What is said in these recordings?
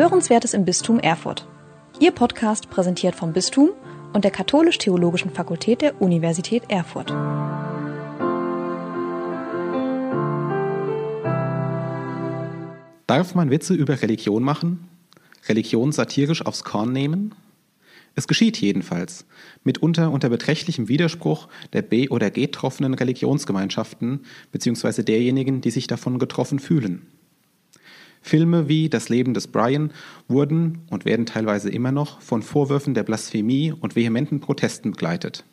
Hörenswertes im Bistum Erfurt. Ihr Podcast präsentiert vom Bistum und der Katholisch-Theologischen Fakultät der Universität Erfurt. Darf man Witze über Religion machen? Religion satirisch aufs Korn nehmen? Es geschieht jedenfalls, mitunter unter beträchtlichem Widerspruch der B- oder G-troffenen Religionsgemeinschaften bzw. derjenigen, die sich davon getroffen fühlen. Filme wie Das Leben des Brian wurden und werden teilweise immer noch von Vorwürfen der Blasphemie und vehementen Protesten begleitet.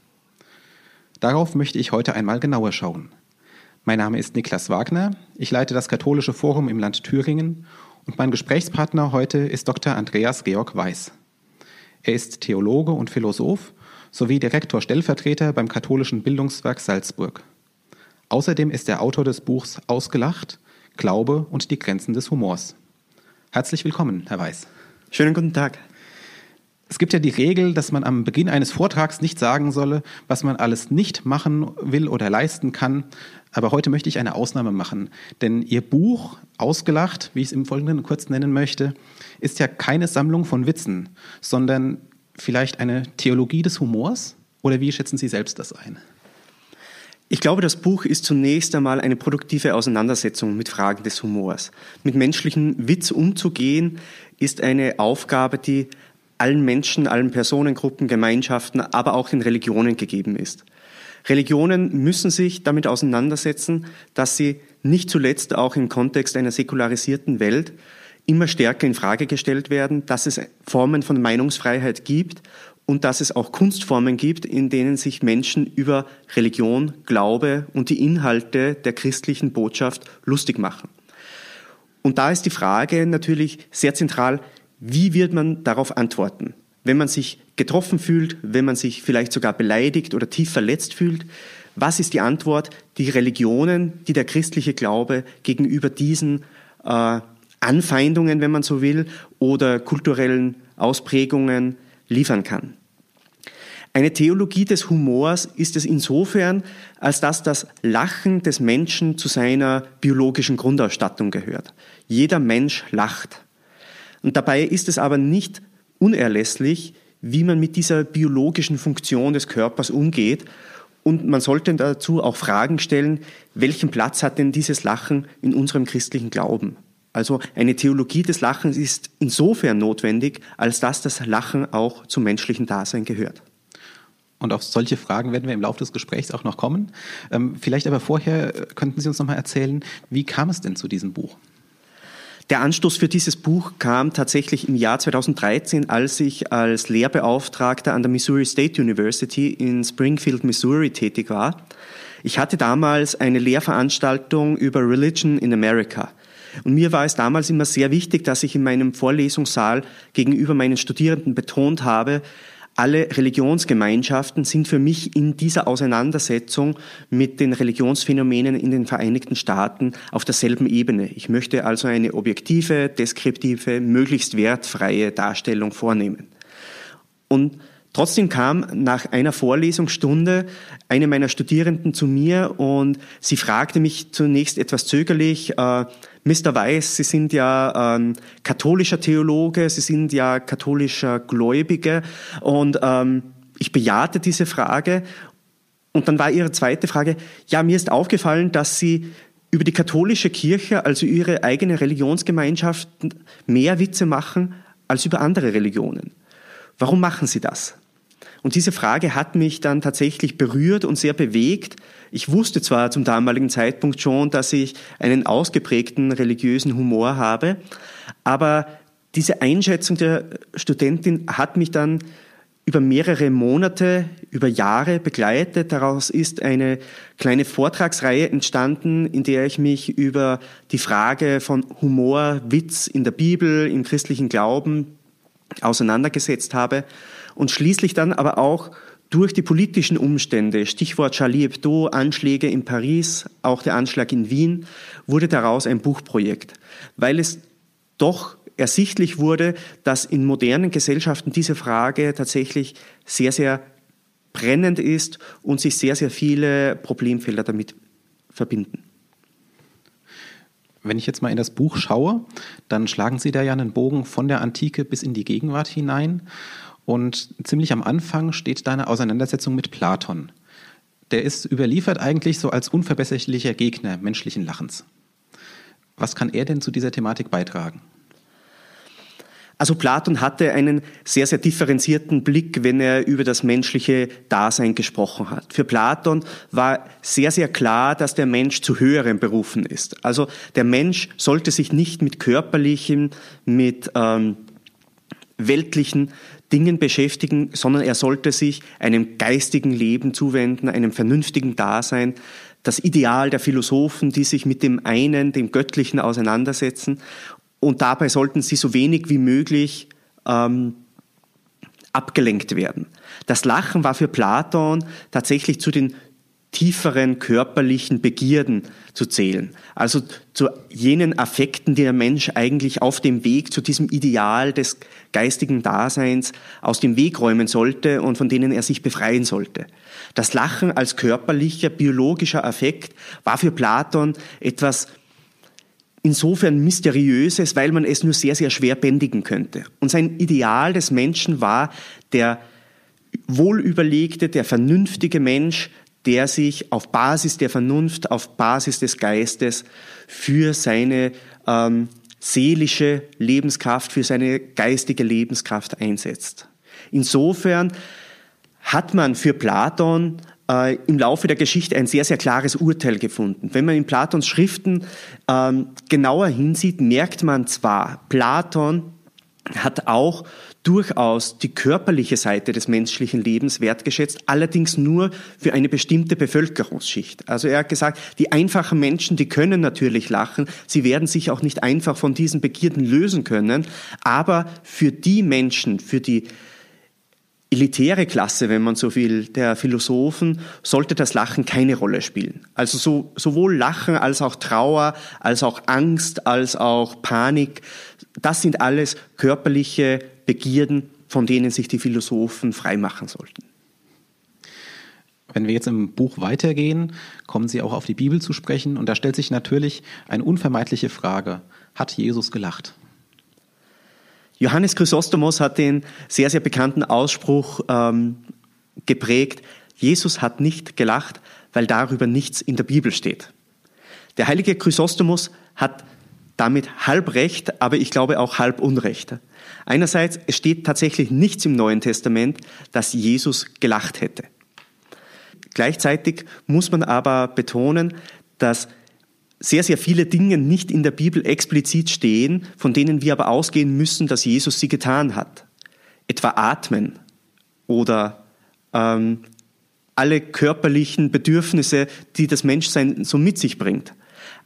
Darauf möchte ich heute einmal genauer schauen. Mein Name ist Niklas Wagner, ich leite das Katholische Forum im Land Thüringen und mein Gesprächspartner heute ist Dr. Andreas Georg Weiß. Er ist Theologe und Philosoph sowie Direktor Stellvertreter beim Katholischen Bildungswerk Salzburg. Außerdem ist er Autor des Buchs Ausgelacht, Glaube und die Grenzen des Humors. Herzlich willkommen, Herr Weiß. Schönen guten Tag. Es gibt ja die Regel, dass man am Beginn eines Vortrags nicht sagen solle, was man alles nicht machen will oder leisten kann. Aber heute möchte ich eine Ausnahme machen. Denn Ihr Buch, Ausgelacht, wie ich es im Folgenden kurz nennen möchte, ist ja keine Sammlung von Witzen, sondern vielleicht eine Theologie des Humors? Oder wie schätzen Sie selbst das ein? Ich glaube, das Buch ist zunächst einmal eine produktive Auseinandersetzung mit Fragen des Humors. Mit menschlichem Witz umzugehen, ist eine Aufgabe, die allen Menschen, allen Personengruppen, Gemeinschaften, aber auch den Religionen gegeben ist. Religionen müssen sich damit auseinandersetzen, dass sie nicht zuletzt auch im Kontext einer säkularisierten Welt immer stärker in Frage gestellt werden, dass es Formen von Meinungsfreiheit gibt und dass es auch Kunstformen gibt, in denen sich Menschen über Religion, Glaube und die Inhalte der christlichen Botschaft lustig machen. Und da ist die Frage natürlich sehr zentral, wie wird man darauf antworten? Wenn man sich getroffen fühlt, wenn man sich vielleicht sogar beleidigt oder tief verletzt fühlt, was ist die Antwort, die Religionen, die der christliche Glaube gegenüber diesen äh, Anfeindungen, wenn man so will, oder kulturellen Ausprägungen liefern kann? Eine Theologie des Humors ist es insofern, als dass das Lachen des Menschen zu seiner biologischen Grundausstattung gehört. Jeder Mensch lacht. Und dabei ist es aber nicht unerlässlich, wie man mit dieser biologischen Funktion des Körpers umgeht. Und man sollte dazu auch Fragen stellen, welchen Platz hat denn dieses Lachen in unserem christlichen Glauben? Also eine Theologie des Lachens ist insofern notwendig, als dass das Lachen auch zum menschlichen Dasein gehört. Und auf solche Fragen werden wir im Laufe des Gesprächs auch noch kommen. Ähm, vielleicht aber vorher äh, könnten Sie uns noch mal erzählen, wie kam es denn zu diesem Buch? Der Anstoß für dieses Buch kam tatsächlich im Jahr 2013, als ich als Lehrbeauftragter an der Missouri State University in Springfield, Missouri tätig war. Ich hatte damals eine Lehrveranstaltung über Religion in America. Und mir war es damals immer sehr wichtig, dass ich in meinem Vorlesungssaal gegenüber meinen Studierenden betont habe, alle Religionsgemeinschaften sind für mich in dieser Auseinandersetzung mit den Religionsphänomenen in den Vereinigten Staaten auf derselben Ebene. Ich möchte also eine objektive, deskriptive, möglichst wertfreie Darstellung vornehmen. Und Trotzdem kam nach einer Vorlesungsstunde eine meiner Studierenden zu mir und sie fragte mich zunächst etwas zögerlich, äh, Mr. Weiß, Sie sind ja ähm, katholischer Theologe, Sie sind ja katholischer Gläubige und ähm, ich bejahte diese Frage und dann war Ihre zweite Frage, ja, mir ist aufgefallen, dass Sie über die katholische Kirche, also Ihre eigene Religionsgemeinschaft, mehr Witze machen als über andere Religionen. Warum machen Sie das? Und diese Frage hat mich dann tatsächlich berührt und sehr bewegt. Ich wusste zwar zum damaligen Zeitpunkt schon, dass ich einen ausgeprägten religiösen Humor habe, aber diese Einschätzung der Studentin hat mich dann über mehrere Monate, über Jahre begleitet. Daraus ist eine kleine Vortragsreihe entstanden, in der ich mich über die Frage von Humor, Witz in der Bibel, im christlichen Glauben auseinandergesetzt habe und schließlich dann aber auch durch die politischen Umstände, Stichwort Charlie Hebdo, Anschläge in Paris, auch der Anschlag in Wien, wurde daraus ein Buchprojekt, weil es doch ersichtlich wurde, dass in modernen Gesellschaften diese Frage tatsächlich sehr, sehr brennend ist und sich sehr, sehr viele Problemfelder damit verbinden. Wenn ich jetzt mal in das Buch schaue, dann schlagen Sie da ja einen Bogen von der Antike bis in die Gegenwart hinein. Und ziemlich am Anfang steht da eine Auseinandersetzung mit Platon. Der ist überliefert eigentlich so als unverbesserlicher Gegner menschlichen Lachens. Was kann er denn zu dieser Thematik beitragen? Also Platon hatte einen sehr, sehr differenzierten Blick, wenn er über das menschliche Dasein gesprochen hat. Für Platon war sehr, sehr klar, dass der Mensch zu höheren berufen ist. Also der Mensch sollte sich nicht mit körperlichen, mit ähm, weltlichen Dingen beschäftigen, sondern er sollte sich einem geistigen Leben zuwenden, einem vernünftigen Dasein, das Ideal der Philosophen, die sich mit dem einen, dem Göttlichen auseinandersetzen. Und dabei sollten sie so wenig wie möglich ähm, abgelenkt werden. Das Lachen war für Platon tatsächlich zu den tieferen körperlichen Begierden zu zählen. Also zu jenen Affekten, die der Mensch eigentlich auf dem Weg zu diesem Ideal des geistigen Daseins aus dem Weg räumen sollte und von denen er sich befreien sollte. Das Lachen als körperlicher, biologischer Affekt war für Platon etwas insofern mysteriöses, weil man es nur sehr, sehr schwer bändigen könnte. Und sein Ideal des Menschen war der wohlüberlegte, der vernünftige Mensch, der sich auf Basis der Vernunft, auf Basis des Geistes für seine ähm, seelische Lebenskraft, für seine geistige Lebenskraft einsetzt. Insofern hat man für Platon äh, im Laufe der Geschichte ein sehr, sehr klares Urteil gefunden. Wenn man in Platons Schriften ähm, genauer hinsieht, merkt man zwar, Platon hat auch durchaus die körperliche Seite des menschlichen Lebens wertgeschätzt, allerdings nur für eine bestimmte Bevölkerungsschicht. Also er hat gesagt, die einfachen Menschen, die können natürlich lachen, sie werden sich auch nicht einfach von diesen Begierden lösen können, aber für die Menschen, für die elitäre Klasse, wenn man so will, der Philosophen, sollte das Lachen keine Rolle spielen. Also so, sowohl Lachen als auch Trauer, als auch Angst, als auch Panik, das sind alles körperliche Begierden, von denen sich die Philosophen freimachen sollten. Wenn wir jetzt im Buch weitergehen, kommen Sie auch auf die Bibel zu sprechen und da stellt sich natürlich eine unvermeidliche Frage. Hat Jesus gelacht? Johannes Chrysostomos hat den sehr, sehr bekannten Ausspruch ähm, geprägt, Jesus hat nicht gelacht, weil darüber nichts in der Bibel steht. Der heilige Chrysostomos hat damit halb recht, aber ich glaube auch halb Unrecht. Einerseits, es steht tatsächlich nichts im Neuen Testament, dass Jesus gelacht hätte. Gleichzeitig muss man aber betonen, dass sehr, sehr viele Dinge nicht in der Bibel explizit stehen, von denen wir aber ausgehen müssen, dass Jesus sie getan hat. Etwa atmen oder ähm, alle körperlichen Bedürfnisse, die das Menschsein so mit sich bringt.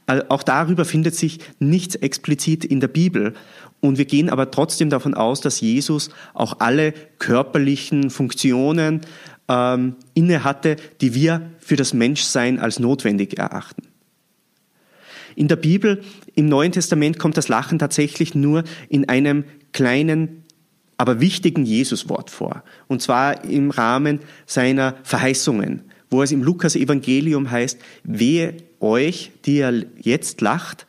Auch darüber findet sich nichts explizit in der Bibel. Und wir gehen aber trotzdem davon aus, dass Jesus auch alle körperlichen Funktionen ähm, inne hatte, die wir für das Menschsein als notwendig erachten. In der Bibel, im Neuen Testament, kommt das Lachen tatsächlich nur in einem kleinen, aber wichtigen Jesuswort vor. Und zwar im Rahmen seiner Verheißungen, wo es im Lukas-Evangelium heißt, wehe euch, die ihr jetzt lacht,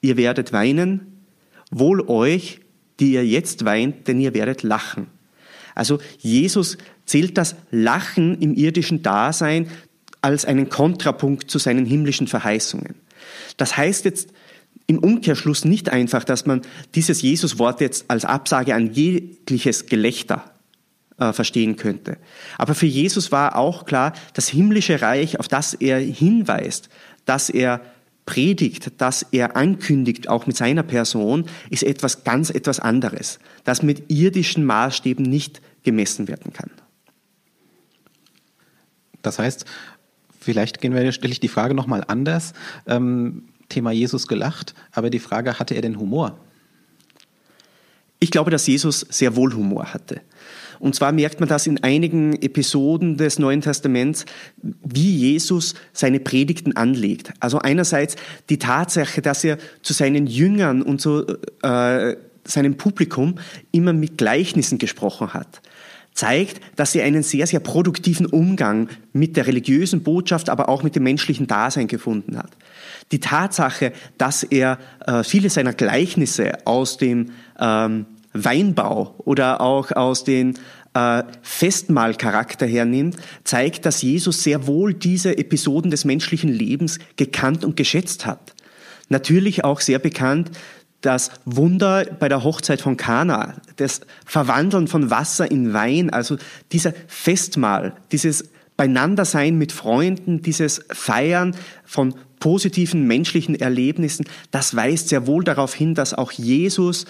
ihr werdet weinen, wohl euch, die ihr jetzt weint, denn ihr werdet lachen. Also Jesus zählt das Lachen im irdischen Dasein als einen Kontrapunkt zu seinen himmlischen Verheißungen. Das heißt jetzt im Umkehrschluss nicht einfach, dass man dieses Jesuswort jetzt als Absage an jegliches Gelächter äh, verstehen könnte. Aber für Jesus war auch klar, das himmlische Reich, auf das er hinweist, dass er predigt, dass er ankündigt, auch mit seiner Person, ist etwas ganz etwas anderes, das mit irdischen Maßstäben nicht gemessen werden kann. Das heißt, Vielleicht gehen wir, stelle ich die Frage nochmal anders. Ähm, Thema Jesus gelacht, aber die Frage, hatte er denn Humor? Ich glaube, dass Jesus sehr wohl Humor hatte. Und zwar merkt man das in einigen Episoden des Neuen Testaments, wie Jesus seine Predigten anlegt. Also einerseits die Tatsache, dass er zu seinen Jüngern und zu äh, seinem Publikum immer mit Gleichnissen gesprochen hat. zeigt, dass sie einen sehr, sehr produktiven Umgang mit der religiösen Botschaft, aber auch mit dem menschlichen Dasein gefunden hat. Die Tatsache, dass er äh, viele seiner Gleichnisse aus dem ähm, Weinbau oder auch aus den äh, Festmahlcharakter hernimmt, zeigt, dass Jesus sehr wohl diese Episoden des menschlichen Lebens gekannt und geschätzt hat. Natürlich auch sehr bekannt das Wunder bei der Hochzeit von Kana, das Verwandeln von Wasser in Wein, also dieser Festmahl, dieses Beieinandersein mit Freunden, dieses Feiern von positiven menschlichen Erlebnissen, das weist sehr wohl darauf hin, dass auch Jesus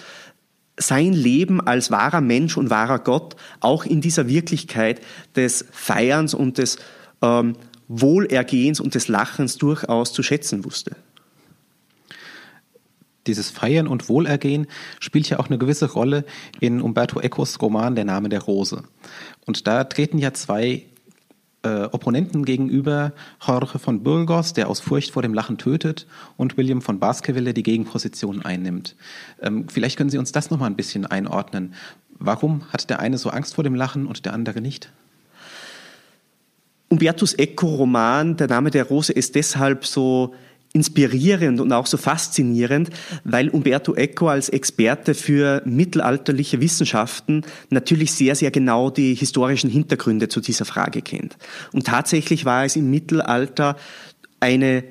sein Leben als wahrer Mensch und wahrer Gott auch in dieser Wirklichkeit des Feierns und des ähm, Wohlergehens und des Lachens durchaus zu schätzen wusste dieses Feiern und Wohlergehen spielt ja auch eine gewisse Rolle in Umberto Ecos Roman Der Name der Rose. Und da treten ja zwei äh, Opponenten gegenüber, Jorge von Burgos, der aus Furcht vor dem Lachen tötet, und William von Baskerville, der die Gegenposition einnimmt. Ähm, vielleicht können Sie uns das nochmal ein bisschen einordnen. Warum hat der eine so Angst vor dem Lachen und der andere nicht? Umbertus Eco Roman, der Name der Rose, ist deshalb so inspirierend und auch so faszinierend, weil Umberto Eco als Experte für mittelalterliche Wissenschaften natürlich sehr, sehr genau die historischen Hintergründe zu dieser Frage kennt. Und tatsächlich war es im Mittelalter eine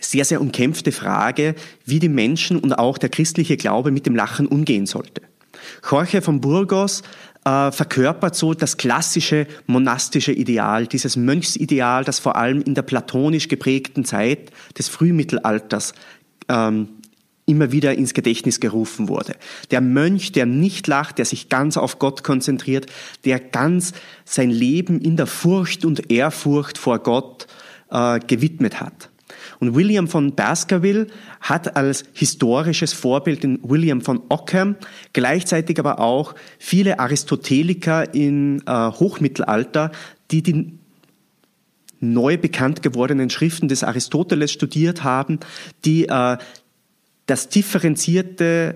sehr, sehr umkämpfte Frage, wie die Menschen und auch der christliche Glaube mit dem Lachen umgehen sollte. Jorge von Burgos äh, verkörpert so das klassische monastische Ideal, dieses Mönchsideal, das vor allem in der platonisch geprägten Zeit des Frühmittelalters ähm, immer wieder ins Gedächtnis gerufen wurde. Der Mönch, der nicht lacht, der sich ganz auf Gott konzentriert, der ganz sein Leben in der Furcht und Ehrfurcht vor Gott äh, gewidmet hat. Und William von Baskerville hat als historisches Vorbild den William von Ockham, gleichzeitig aber auch viele Aristoteliker im äh, Hochmittelalter, die die neu bekannt gewordenen Schriften des Aristoteles studiert haben, die äh, das differenzierte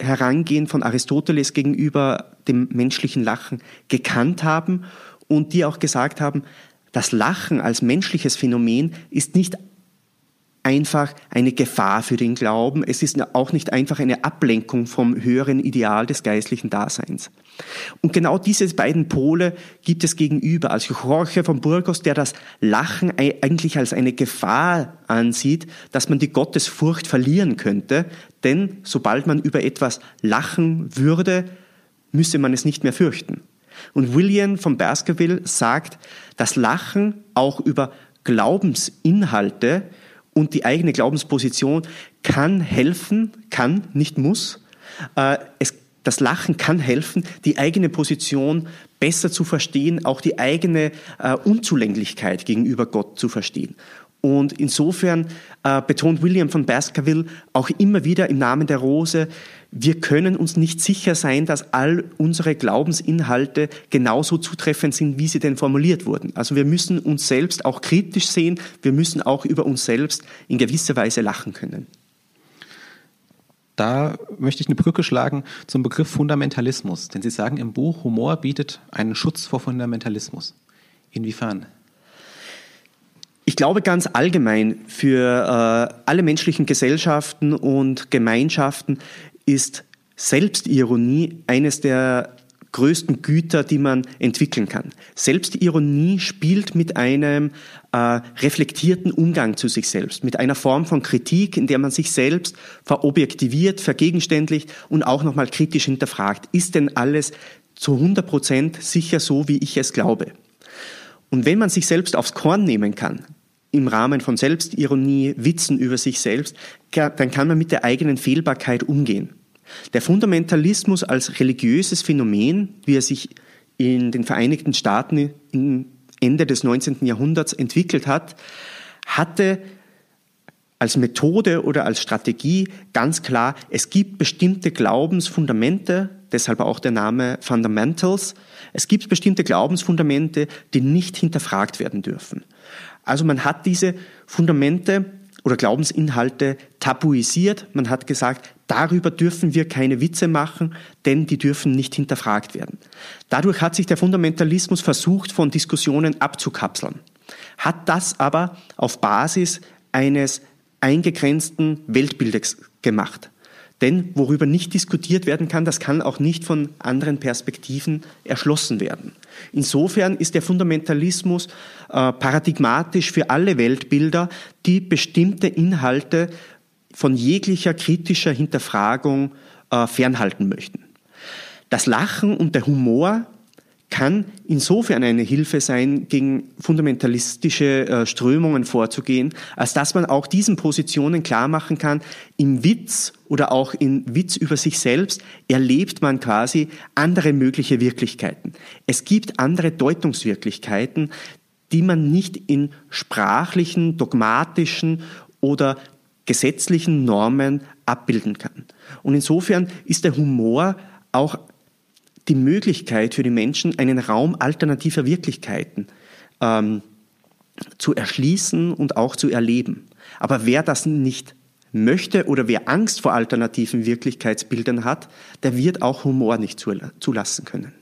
Herangehen von Aristoteles gegenüber dem menschlichen Lachen gekannt haben und die auch gesagt haben, das Lachen als menschliches Phänomen ist nicht einfach eine Gefahr für den Glauben. Es ist auch nicht einfach eine Ablenkung vom höheren Ideal des geistlichen Daseins. Und genau diese beiden Pole gibt es gegenüber. Also Jorge von Burgos, der das Lachen eigentlich als eine Gefahr ansieht, dass man die Gottesfurcht verlieren könnte. Denn sobald man über etwas lachen würde, müsse man es nicht mehr fürchten. Und William von Baskerville sagt, das Lachen auch über Glaubensinhalte und die eigene Glaubensposition kann helfen, kann, nicht muss. Äh, es, das Lachen kann helfen, die eigene Position besser zu verstehen, auch die eigene äh, Unzulänglichkeit gegenüber Gott zu verstehen. Und insofern äh, betont William von Baskerville auch immer wieder im Namen der Rose, wir können uns nicht sicher sein, dass all unsere Glaubensinhalte genauso zutreffend sind, wie sie denn formuliert wurden. Also wir müssen uns selbst auch kritisch sehen, wir müssen auch über uns selbst in gewisser Weise lachen können. Da möchte ich eine Brücke schlagen zum Begriff Fundamentalismus, denn Sie sagen im Buch, Humor bietet einen Schutz vor Fundamentalismus. Inwiefern? Ich glaube ganz allgemein für äh, alle menschlichen Gesellschaften und Gemeinschaften ist Selbstironie eines der größten Güter, die man entwickeln kann. Selbstironie spielt mit einem äh, reflektierten Umgang zu sich selbst, mit einer Form von Kritik, in der man sich selbst verobjektiviert, vergegenständlicht und auch nochmal kritisch hinterfragt. Ist denn alles zu 100 Prozent sicher so, wie ich es glaube? Und wenn man sich selbst aufs Korn nehmen kann, im Rahmen von Selbstironie, Witzen über sich selbst, dann kann man mit der eigenen Fehlbarkeit umgehen. Der Fundamentalismus als religiöses Phänomen, wie er sich in den Vereinigten Staaten Ende des 19. Jahrhunderts entwickelt hat, hatte als Methode oder als Strategie ganz klar, es gibt bestimmte Glaubensfundamente, deshalb auch der Name Fundamentals, es gibt bestimmte Glaubensfundamente, die nicht hinterfragt werden dürfen. Also man hat diese Fundamente oder Glaubensinhalte tabuisiert. Man hat gesagt, darüber dürfen wir keine Witze machen, denn die dürfen nicht hinterfragt werden. Dadurch hat sich der Fundamentalismus versucht, von Diskussionen abzukapseln, hat das aber auf Basis eines eingegrenzten Weltbildes gemacht. Denn worüber nicht diskutiert werden kann, das kann auch nicht von anderen Perspektiven erschlossen werden. Insofern ist der Fundamentalismus äh, paradigmatisch für alle Weltbilder, die bestimmte Inhalte von jeglicher kritischer Hinterfragung äh, fernhalten möchten. Das Lachen und der Humor kann insofern eine Hilfe sein, gegen fundamentalistische äh, Strömungen vorzugehen, als dass man auch diesen Positionen klar machen kann, im Witz oder auch in Witz über sich selbst erlebt man quasi andere mögliche Wirklichkeiten. Es gibt andere Deutungswirklichkeiten, die man nicht in sprachlichen, dogmatischen oder gesetzlichen Normen abbilden kann. Und insofern ist der Humor auch die Möglichkeit für die Menschen, einen Raum alternativer Wirklichkeiten ähm, zu erschließen und auch zu erleben. Aber wer das nicht möchte oder wer Angst vor alternativen Wirklichkeitsbildern hat, der wird auch Humor nicht zulassen können.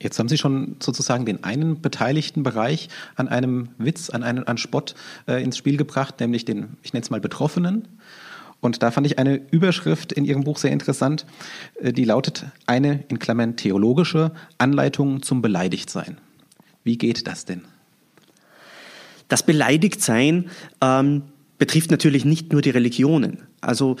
Jetzt haben Sie schon sozusagen den einen beteiligten Bereich an einem Witz, an einem an Spott äh, ins Spiel gebracht, nämlich den, ich nenne es mal Betroffenen. Und da fand ich eine Überschrift in Ihrem Buch sehr interessant, äh, die lautet eine in Klammern theologische Anleitung zum Beleidigtsein. Wie geht das denn? Das Beleidigtsein ähm, betrifft natürlich nicht nur die Religionen. Also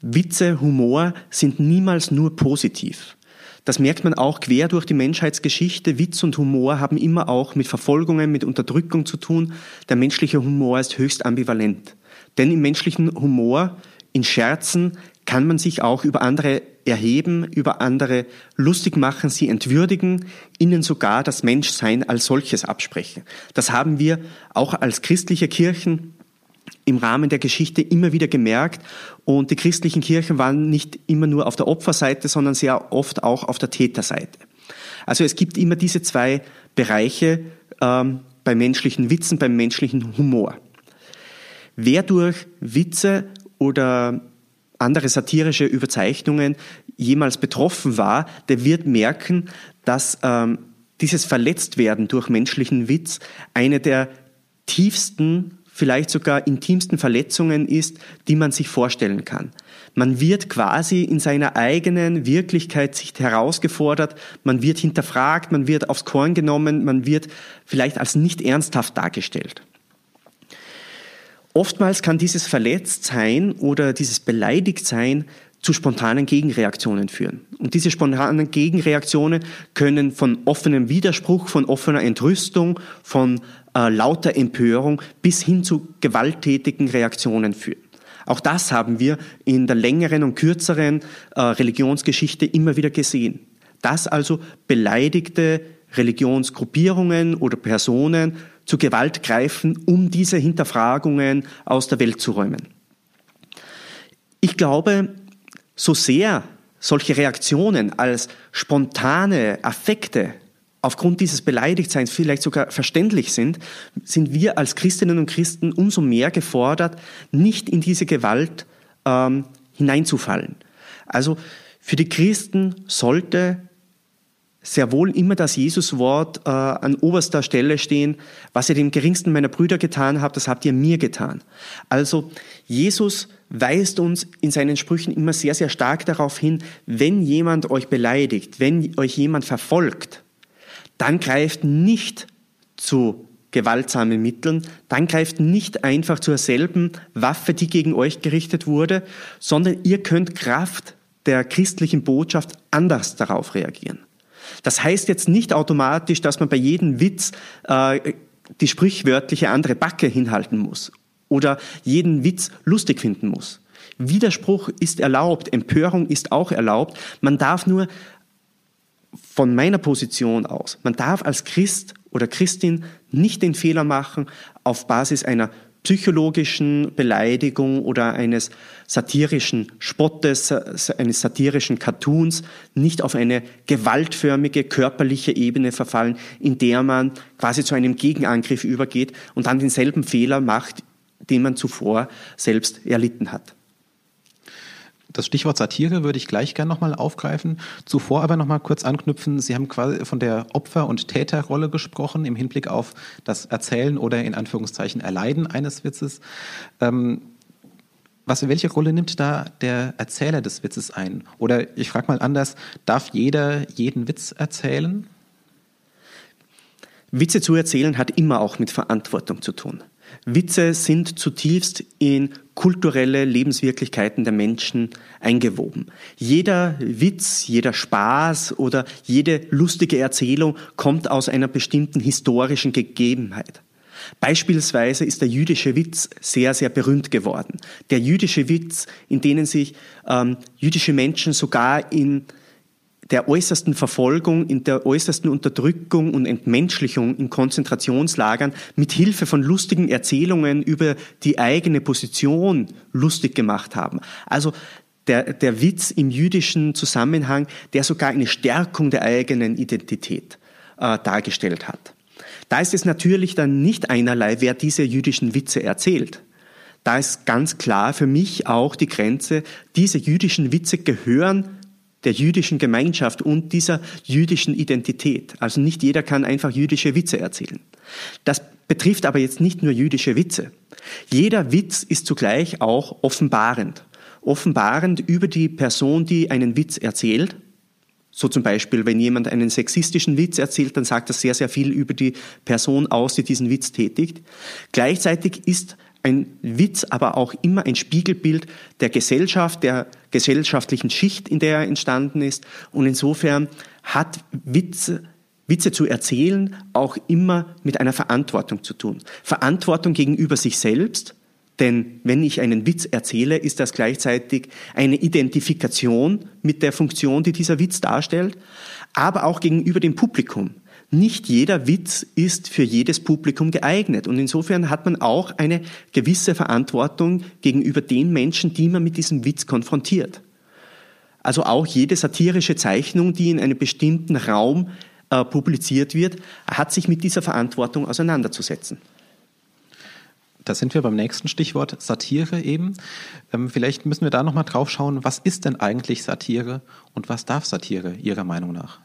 Witze, Humor sind niemals nur positiv. Das merkt man auch quer durch die Menschheitsgeschichte. Witz und Humor haben immer auch mit Verfolgungen, mit Unterdrückung zu tun. Der menschliche Humor ist höchst ambivalent. Denn im menschlichen Humor, in Scherzen, kann man sich auch über andere erheben, über andere lustig machen, sie entwürdigen, ihnen sogar das Menschsein als solches absprechen. Das haben wir auch als christliche Kirchen im Rahmen der Geschichte immer wieder gemerkt. Und die christlichen Kirchen waren nicht immer nur auf der Opferseite, sondern sehr oft auch auf der Täterseite. Also es gibt immer diese zwei Bereiche ähm, bei menschlichen Witzen, beim menschlichen Humor. Wer durch Witze oder andere satirische Überzeichnungen jemals betroffen war, der wird merken, dass ähm, dieses Verletztwerden durch menschlichen Witz eine der tiefsten, vielleicht sogar intimsten Verletzungen ist, die man sich vorstellen kann. Man wird quasi in seiner eigenen Wirklichkeit sich herausgefordert, man wird hinterfragt, man wird aufs Korn genommen, man wird vielleicht als nicht ernsthaft dargestellt. Oftmals kann dieses Verletztsein oder dieses Beleidigtsein zu spontanen Gegenreaktionen führen. Und diese spontanen Gegenreaktionen können von offenem Widerspruch, von offener Entrüstung, von äh, lauter Empörung bis hin zu gewalttätigen Reaktionen führen. Auch das haben wir in der längeren und kürzeren äh, Religionsgeschichte immer wieder gesehen. Dass also beleidigte Religionsgruppierungen oder Personen zu Gewalt greifen, um diese Hinterfragungen aus der Welt zu räumen. Ich glaube, so sehr solche Reaktionen als spontane Affekte aufgrund dieses Beleidigtseins vielleicht sogar verständlich sind, sind wir als Christinnen und Christen umso mehr gefordert, nicht in diese Gewalt ähm, hineinzufallen. Also für die Christen sollte sehr wohl immer das Jesuswort äh, an oberster Stelle stehen, was ihr dem geringsten meiner Brüder getan habt, das habt ihr mir getan. Also Jesus weist uns in seinen Sprüchen immer sehr, sehr stark darauf hin, wenn jemand euch beleidigt, wenn euch jemand verfolgt, dann greift nicht zu gewaltsamen Mitteln, dann greift nicht einfach zur selben Waffe, die gegen euch gerichtet wurde, sondern ihr könnt Kraft der christlichen Botschaft anders darauf reagieren. Das heißt jetzt nicht automatisch, dass man bei jedem Witz äh, die sprichwörtliche andere Backe hinhalten muss oder jeden Witz lustig finden muss. Widerspruch ist erlaubt, Empörung ist auch erlaubt. Man darf nur von meiner Position aus, man darf als Christ oder Christin nicht den Fehler machen, auf Basis einer psychologischen Beleidigung oder eines satirischen Spottes, eines satirischen Cartoons nicht auf eine gewaltförmige körperliche Ebene verfallen, in der man quasi zu einem Gegenangriff übergeht und dann denselben Fehler macht, den man zuvor selbst erlitten hat. Das Stichwort Satire würde ich gleich gerne nochmal aufgreifen. Zuvor aber nochmal kurz anknüpfen. Sie haben quasi von der Opfer- und Täterrolle gesprochen im Hinblick auf das Erzählen oder in Anführungszeichen Erleiden eines Witzes. Ähm, was, welche Rolle nimmt da der Erzähler des Witzes ein? Oder ich frage mal anders, darf jeder jeden Witz erzählen? Witze zu erzählen hat immer auch mit Verantwortung zu tun. Witze sind zutiefst in kulturelle Lebenswirklichkeiten der Menschen eingewoben. Jeder Witz, jeder Spaß oder jede lustige Erzählung kommt aus einer bestimmten historischen Gegebenheit. Beispielsweise ist der jüdische Witz sehr, sehr berühmt geworden. Der jüdische Witz, in denen sich ähm, jüdische Menschen sogar in der äußersten Verfolgung, in der äußersten Unterdrückung und Entmenschlichung in Konzentrationslagern mit Hilfe von lustigen Erzählungen über die eigene Position lustig gemacht haben. Also der, der Witz im jüdischen Zusammenhang, der sogar eine Stärkung der eigenen Identität äh, dargestellt hat. Da ist es natürlich dann nicht einerlei, wer diese jüdischen Witze erzählt. Da ist ganz klar für mich auch die Grenze, diese jüdischen Witze gehören der jüdischen Gemeinschaft und dieser jüdischen Identität. Also nicht jeder kann einfach jüdische Witze erzählen. Das betrifft aber jetzt nicht nur jüdische Witze. Jeder Witz ist zugleich auch offenbarend. Offenbarend über die Person, die einen Witz erzählt. So zum Beispiel, wenn jemand einen sexistischen Witz erzählt, dann sagt das sehr, sehr viel über die Person aus, die diesen Witz tätigt. Gleichzeitig ist ein Witz, aber auch immer ein Spiegelbild der Gesellschaft, der gesellschaftlichen Schicht, in der er entstanden ist. Und insofern hat Witze, Witze zu erzählen auch immer mit einer Verantwortung zu tun. Verantwortung gegenüber sich selbst, denn wenn ich einen Witz erzähle, ist das gleichzeitig eine Identifikation mit der Funktion, die dieser Witz darstellt, aber auch gegenüber dem Publikum nicht jeder Witz ist für jedes Publikum geeignet. Und insofern hat man auch eine gewisse Verantwortung gegenüber den Menschen, die man mit diesem Witz konfrontiert. Also auch jede satirische Zeichnung, die in einem bestimmten Raum äh, publiziert wird, hat sich mit dieser Verantwortung auseinanderzusetzen. Da sind wir beim nächsten Stichwort Satire eben. Ähm, vielleicht müssen wir da nochmal drauf schauen, was ist denn eigentlich Satire und was darf Satire Ihrer Meinung nach?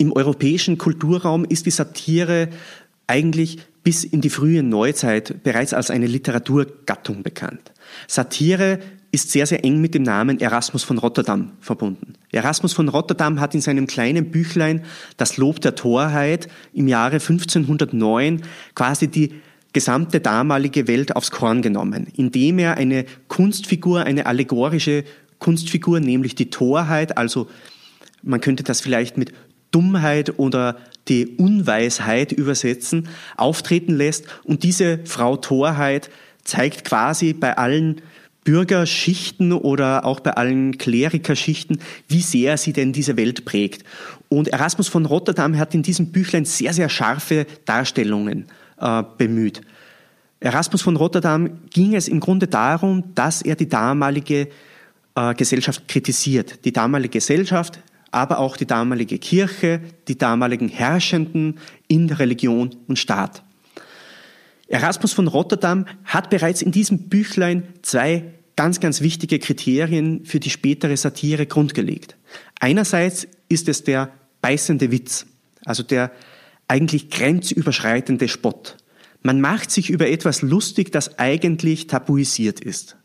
Im europäischen Kulturraum ist die Satire eigentlich bis in die frühe Neuzeit bereits als eine Literaturgattung bekannt. Satire ist sehr, sehr eng mit dem Namen Erasmus von Rotterdam verbunden. Erasmus von Rotterdam hat in seinem kleinen Büchlein Das Lob der Torheit im Jahre 1509 quasi die gesamte damalige Welt aufs Korn genommen, indem er eine Kunstfigur, eine allegorische Kunstfigur, nämlich die Torheit, also man könnte das vielleicht mit Dummheit oder die Unweisheit übersetzen, auftreten lässt. Und diese Frau Torheit zeigt quasi bei allen Bürgerschichten oder auch bei allen Klerikerschichten, wie sehr sie denn diese Welt prägt. Und Erasmus von Rotterdam hat in diesem Büchlein sehr, sehr scharfe Darstellungen äh, bemüht. Erasmus von Rotterdam ging es im Grunde darum, dass er die damalige äh, Gesellschaft kritisiert. Die damalige Gesellschaft aber auch die damalige Kirche, die damaligen Herrschenden in Religion und Staat. Erasmus von Rotterdam hat bereits in diesem Büchlein zwei ganz, ganz wichtige Kriterien für die spätere Satire grundgelegt. Einerseits ist es der beißende Witz, also der eigentlich grenzüberschreitende Spott. Man macht sich über etwas lustig, das eigentlich tabuisiert ist.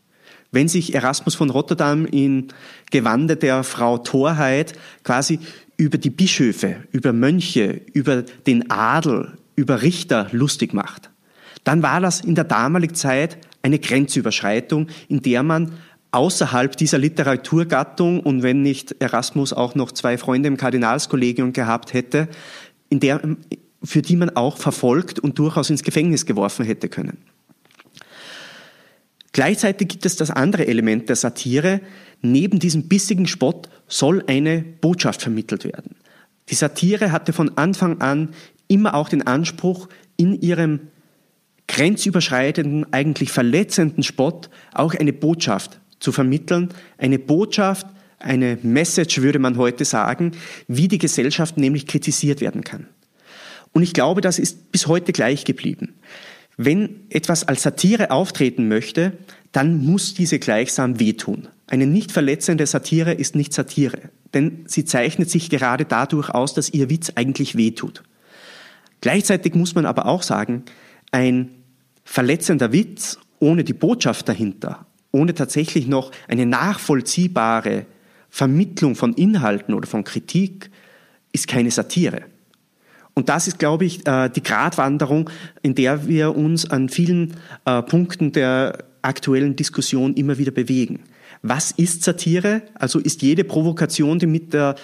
Wenn sich Erasmus von Rotterdam in Gewande der Frau Torheit quasi über die Bischöfe, über Mönche, über den Adel, über Richter lustig macht, dann war das in der damaligen Zeit eine Grenzüberschreitung, in der man außerhalb dieser Literaturgattung und wenn nicht Erasmus auch noch zwei Freunde im Kardinalskollegium gehabt hätte, in der, für die man auch verfolgt und durchaus ins Gefängnis geworfen hätte können. Gleichzeitig gibt es das andere Element der Satire. Neben diesem bissigen Spott soll eine Botschaft vermittelt werden. Die Satire hatte von Anfang an immer auch den Anspruch, in ihrem grenzüberschreitenden, eigentlich verletzenden Spott auch eine Botschaft zu vermitteln, eine Botschaft, eine Message würde man heute sagen, wie die Gesellschaft nämlich kritisiert werden kann. Und ich glaube, das ist bis heute gleich geblieben. Wenn etwas als Satire auftreten möchte, dann muss diese gleichsam wehtun. Eine nicht verletzende Satire ist nicht Satire, denn sie zeichnet sich gerade dadurch aus, dass ihr Witz eigentlich wehtut. Gleichzeitig muss man aber auch sagen, ein verletzender Witz ohne die Botschaft dahinter, ohne tatsächlich noch eine nachvollziehbare Vermittlung von Inhalten oder von Kritik, ist keine Satire. Und das ist, glaube ich, äh, die Gratwanderung, in der wir uns an vielen äh, Punkten der aktuellen Diskussion immer wieder bewegen. Was ist Satire? Also ist jede Provokation, die mit der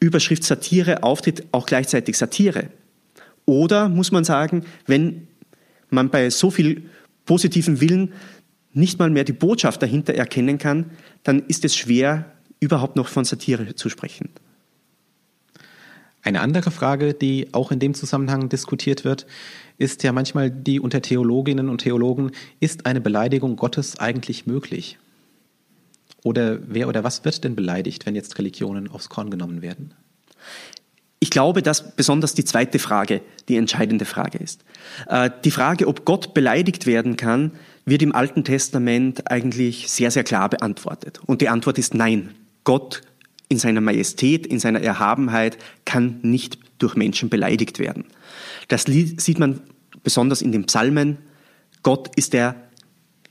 Überschrift Satire auftritt, auch gleichzeitig Satire? Oder muss man sagen, wenn man bei so viel positiven Willen nicht mal mehr die Botschaft dahinter erkennen kann, dann ist es schwer, überhaupt noch von Satire zu sprechen. Eine andere Frage, die auch in dem Zusammenhang diskutiert wird, ist ja manchmal die unter Theologinnen und Theologen, ist eine Beleidigung Gottes eigentlich möglich? Oder wer oder was wird denn beleidigt, wenn jetzt Religionen aufs Korn genommen werden? Ich glaube, dass besonders die zweite Frage die entscheidende Frage ist. Äh, die Frage, ob Gott beleidigt werden kann, wird im Alten Testament eigentlich sehr, sehr klar beantwortet. Und die Antwort ist nein. Gott in seiner Majestät, in seiner Erhabenheit kann nicht durch Menschen beleidigt werden. Das sieht man besonders in den Psalmen. Gott ist der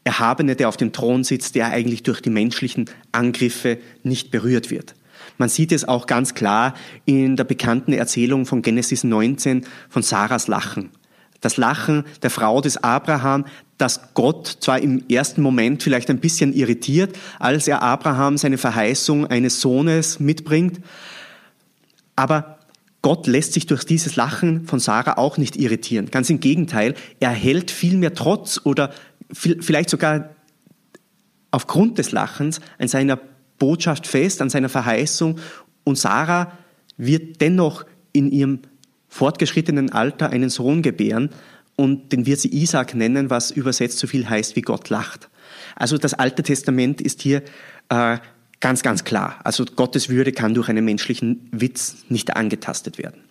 Erhabene, der auf dem Thron sitzt, der eigentlich durch die menschlichen Angriffe nicht berührt wird. Man sieht es auch ganz klar in der bekannten Erzählung von Genesis 19 von Sarahs Lachen. Das Lachen der Frau des Abraham, das Gott zwar im ersten Moment vielleicht ein bisschen irritiert, als er Abraham seine Verheißung eines Sohnes mitbringt, aber Gott lässt sich durch dieses Lachen von Sarah auch nicht irritieren. Ganz im Gegenteil, er hält vielmehr trotz oder vielleicht sogar aufgrund des Lachens an seiner Botschaft fest, an seiner Verheißung und Sarah wird dennoch in ihrem fortgeschrittenen Alter einen Sohn gebären und den wird sie Isaac nennen, was übersetzt so viel heißt wie Gott lacht. Also das Alte Testament ist hier äh, ganz, ganz klar. Also Gottes Würde kann durch einen menschlichen Witz nicht angetastet werden.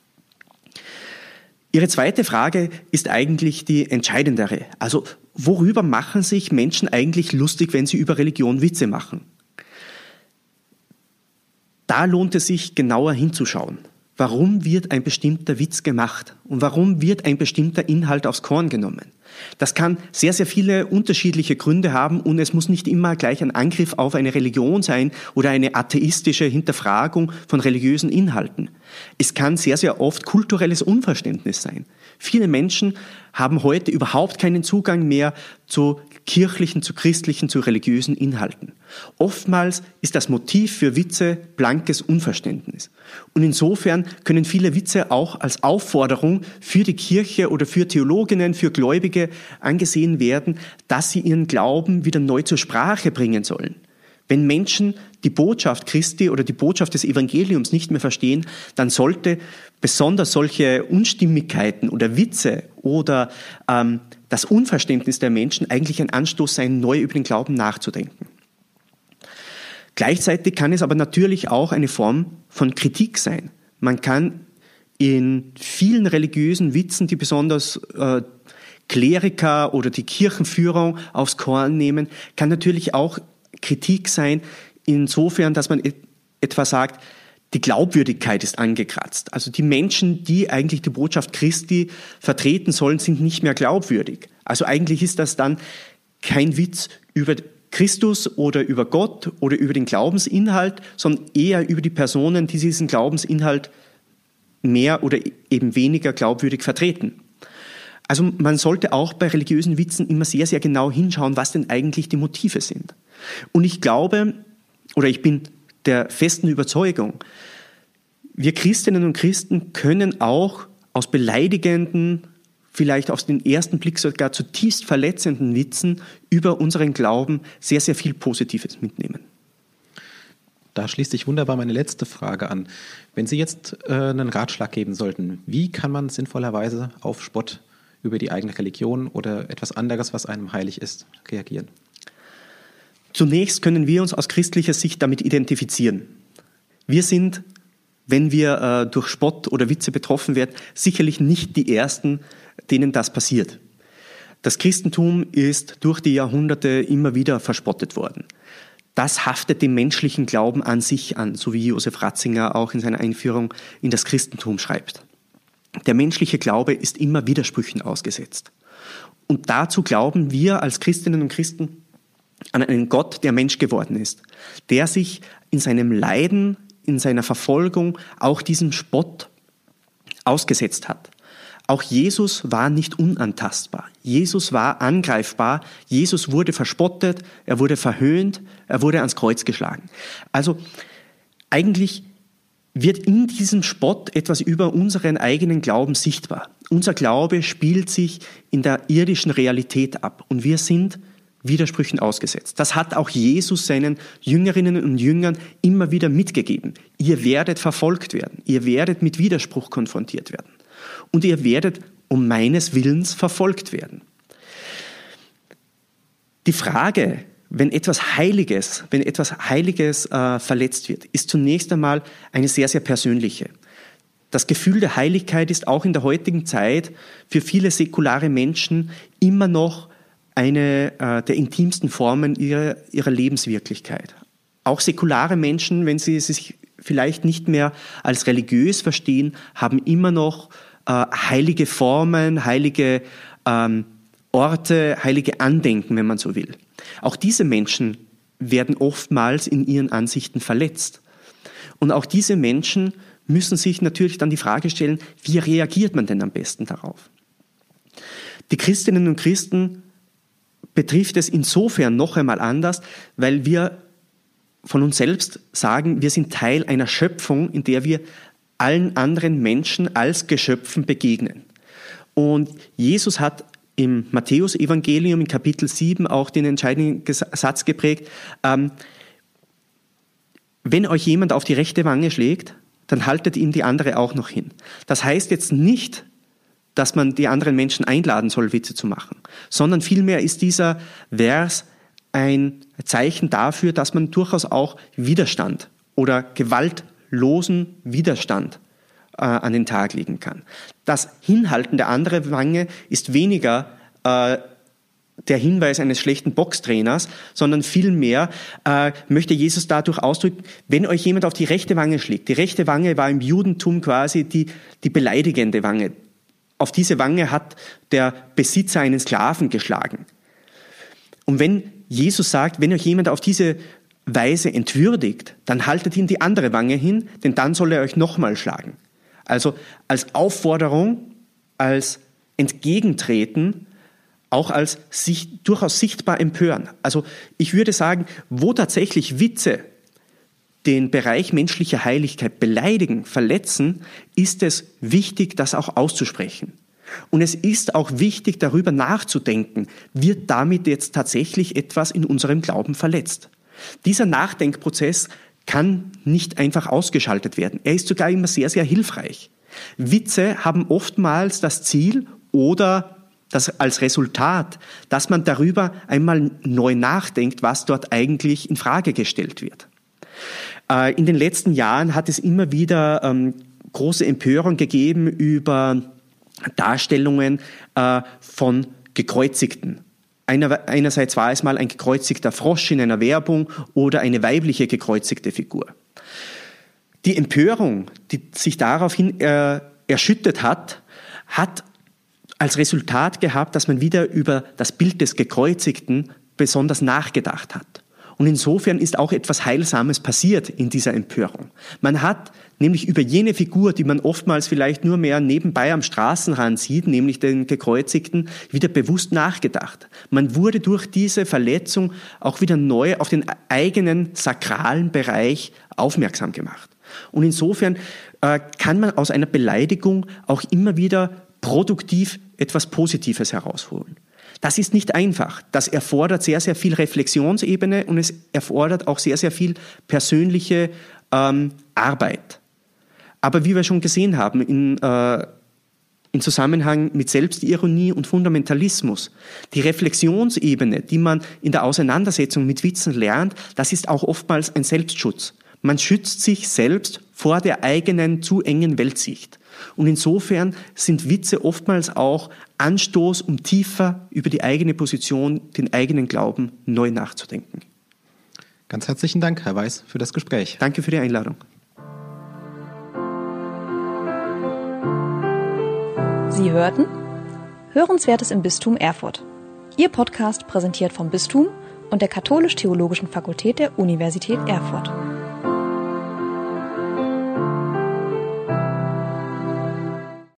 Ihre zweite Frage ist eigentlich die entscheidendere. Also worüber machen sich Menschen eigentlich lustig, wenn sie über Religion Witze machen? Da lohnt es sich genauer hinzuschauen warum wird ein bestimmter Witz gemacht und warum wird ein bestimmter Inhalt aufs Korn genommen. Das kann sehr, sehr viele unterschiedliche Gründe haben und es muss nicht immer gleich ein Angriff auf eine Religion sein oder eine atheistische Hinterfragung von religiösen Inhalten. Es kann sehr, sehr oft kulturelles Unverständnis sein. Viele Menschen haben heute überhaupt keinen Zugang mehr zu kirchlichen, zu christlichen, zu religiösen Inhalten. Oftmals ist das Motiv für Witze blankes Unverständnis. Und insofern können viele Witze auch als Aufforderung für die Kirche oder für Theologinnen, für Gläubige angesehen werden, dass sie ihren Glauben wieder neu zur Sprache bringen sollen. Wenn Menschen die Botschaft Christi oder die Botschaft des Evangeliums nicht mehr verstehen, dann sollte besonders solche Unstimmigkeiten oder Witze oder ähm, das Unverständnis der Menschen eigentlich ein Anstoß sein, neu über den Glauben nachzudenken. Gleichzeitig kann es aber natürlich auch eine Form von Kritik sein. Man kann in vielen religiösen Witzen, die besonders äh, Kleriker oder die Kirchenführung aufs Korn nehmen, kann natürlich auch Kritik sein, insofern, dass man etwa sagt, die Glaubwürdigkeit ist angekratzt. Also die Menschen, die eigentlich die Botschaft Christi vertreten sollen, sind nicht mehr glaubwürdig. Also eigentlich ist das dann kein Witz über Christus oder über Gott oder über den Glaubensinhalt, sondern eher über die Personen, die diesen Glaubensinhalt mehr oder eben weniger glaubwürdig vertreten. Also man sollte auch bei religiösen Witzen immer sehr, sehr genau hinschauen, was denn eigentlich die Motive sind. Und ich glaube, oder ich bin der festen Überzeugung, wir Christinnen und Christen können auch aus beleidigenden, vielleicht aus dem ersten Blick sogar zutiefst verletzenden Witzen über unseren Glauben sehr, sehr viel Positives mitnehmen. Da schließt sich wunderbar meine letzte Frage an. Wenn Sie jetzt äh, einen Ratschlag geben sollten, wie kann man sinnvollerweise auf Spott über die eigene Religion oder etwas anderes, was einem heilig ist, reagieren? Zunächst können wir uns aus christlicher Sicht damit identifizieren. Wir sind, wenn wir äh, durch Spott oder Witze betroffen werden, sicherlich nicht die Ersten, denen das passiert. Das Christentum ist durch die Jahrhunderte immer wieder verspottet worden. Das haftet dem menschlichen Glauben an sich an, so wie Josef Ratzinger auch in seiner Einführung in das Christentum schreibt. Der menschliche Glaube ist immer Widersprüchen ausgesetzt. Und dazu glauben wir als Christinnen und Christen an einen Gott, der Mensch geworden ist, der sich in seinem Leiden, in seiner Verfolgung auch diesem Spott ausgesetzt hat. Auch Jesus war nicht unantastbar. Jesus war angreifbar. Jesus wurde verspottet, er wurde verhöhnt, er wurde ans Kreuz geschlagen. Also eigentlich wird in diesem Spott etwas über unseren eigenen Glauben sichtbar. Unser Glaube spielt sich in der irdischen Realität ab und wir sind Widersprüchen ausgesetzt. Das hat auch Jesus seinen Jüngerinnen und Jüngern immer wieder mitgegeben. Ihr werdet verfolgt werden, ihr werdet mit Widerspruch konfrontiert werden und ihr werdet um meines Willens verfolgt werden. Die Frage, wenn etwas Heiliges, wenn etwas Heiliges äh, verletzt wird, ist zunächst einmal eine sehr, sehr persönliche. Das Gefühl der Heiligkeit ist auch in der heutigen Zeit für viele säkulare Menschen immer noch eine äh, der intimsten Formen ihrer, ihrer Lebenswirklichkeit. Auch säkulare Menschen, wenn sie sich vielleicht nicht mehr als religiös verstehen, haben immer noch äh, heilige Formen, heilige ähm, Orte, heilige Andenken, wenn man so will. Auch diese Menschen werden oftmals in ihren Ansichten verletzt. Und auch diese Menschen müssen sich natürlich dann die Frage stellen, wie reagiert man denn am besten darauf? Die Christinnen und Christen betrifft es insofern noch einmal anders, weil wir von uns selbst sagen, wir sind Teil einer Schöpfung, in der wir allen anderen Menschen als Geschöpfen begegnen. Und Jesus hat im Matthäus-Evangelium in Kapitel 7 auch den entscheidenden Satz geprägt, ähm, wenn euch jemand auf die rechte Wange schlägt, dann haltet ihm die andere auch noch hin. Das heißt jetzt nicht, dass man die anderen Menschen einladen soll, Witze zu machen, sondern vielmehr ist dieser Vers ein Zeichen dafür, dass man durchaus auch Widerstand oder Gewalt losen Widerstand äh, an den Tag legen kann. Das Hinhalten der anderen Wange ist weniger äh, der Hinweis eines schlechten Boxtrainers, sondern vielmehr äh, möchte Jesus dadurch ausdrücken, wenn euch jemand auf die rechte Wange schlägt. Die rechte Wange war im Judentum quasi die, die beleidigende Wange. Auf diese Wange hat der Besitzer einen Sklaven geschlagen. Und wenn Jesus sagt, wenn euch jemand auf diese Weise entwürdigt, dann haltet ihm die andere Wange hin, denn dann soll er euch nochmal schlagen. Also als Aufforderung, als Entgegentreten, auch als sich durchaus sichtbar empören. Also ich würde sagen, wo tatsächlich Witze den Bereich menschlicher Heiligkeit beleidigen, verletzen, ist es wichtig, das auch auszusprechen. Und es ist auch wichtig, darüber nachzudenken, wird damit jetzt tatsächlich etwas in unserem Glauben verletzt. Dieser Nachdenkprozess kann nicht einfach ausgeschaltet werden. Er ist sogar immer sehr, sehr hilfreich. Witze haben oftmals das Ziel oder das als Resultat, dass man darüber einmal neu nachdenkt, was dort eigentlich in Frage gestellt wird. Äh, in den letzten Jahren hat es immer wieder ähm, große Empörung gegeben über Darstellungen äh, von Gekreuzigten. Einer, einerseits war es mal ein gekreuzigter Frosch in einer Werbung oder eine weibliche gekreuzigte Figur. Die Empörung, die sich daraufhin äh, erschüttet hat, hat als Resultat gehabt, dass man wieder über das Bild des Gekreuzigten besonders nachgedacht hat. Und insofern ist auch etwas Heilsames passiert in dieser Empörung. Man hat nämlich über jene Figur, die man oftmals vielleicht nur mehr nebenbei am Straßenrand sieht, nämlich den Gekreuzigten, wieder bewusst nachgedacht. Man wurde durch diese Verletzung auch wieder neu auf den eigenen sakralen Bereich aufmerksam gemacht. Und insofern äh, kann man aus einer Beleidigung auch immer wieder produktiv etwas Positives herausholen. Das ist nicht einfach. Das erfordert sehr, sehr viel Reflexionsebene und es erfordert auch sehr, sehr viel persönliche ähm, Arbeit. Aber wie wir schon gesehen haben in, äh, in Zusammenhang mit Selbstironie und Fundamentalismus. Die Reflexionsebene, die man in der Auseinandersetzung mit Witzen lernt, das ist auch oftmals ein Selbstschutz. Man schützt sich selbst vor der eigenen zu engen Weltsicht. Und insofern sind Witze oftmals auch Anstoß, um tiefer über die eigene Position, den eigenen Glauben neu nachzudenken. Ganz herzlichen Dank, Herr Weiß, für das Gespräch. Danke für die Einladung. Sie hörten Hörenswertes im Bistum Erfurt. Ihr Podcast präsentiert vom Bistum und der Katholisch-Theologischen Fakultät der Universität Erfurt.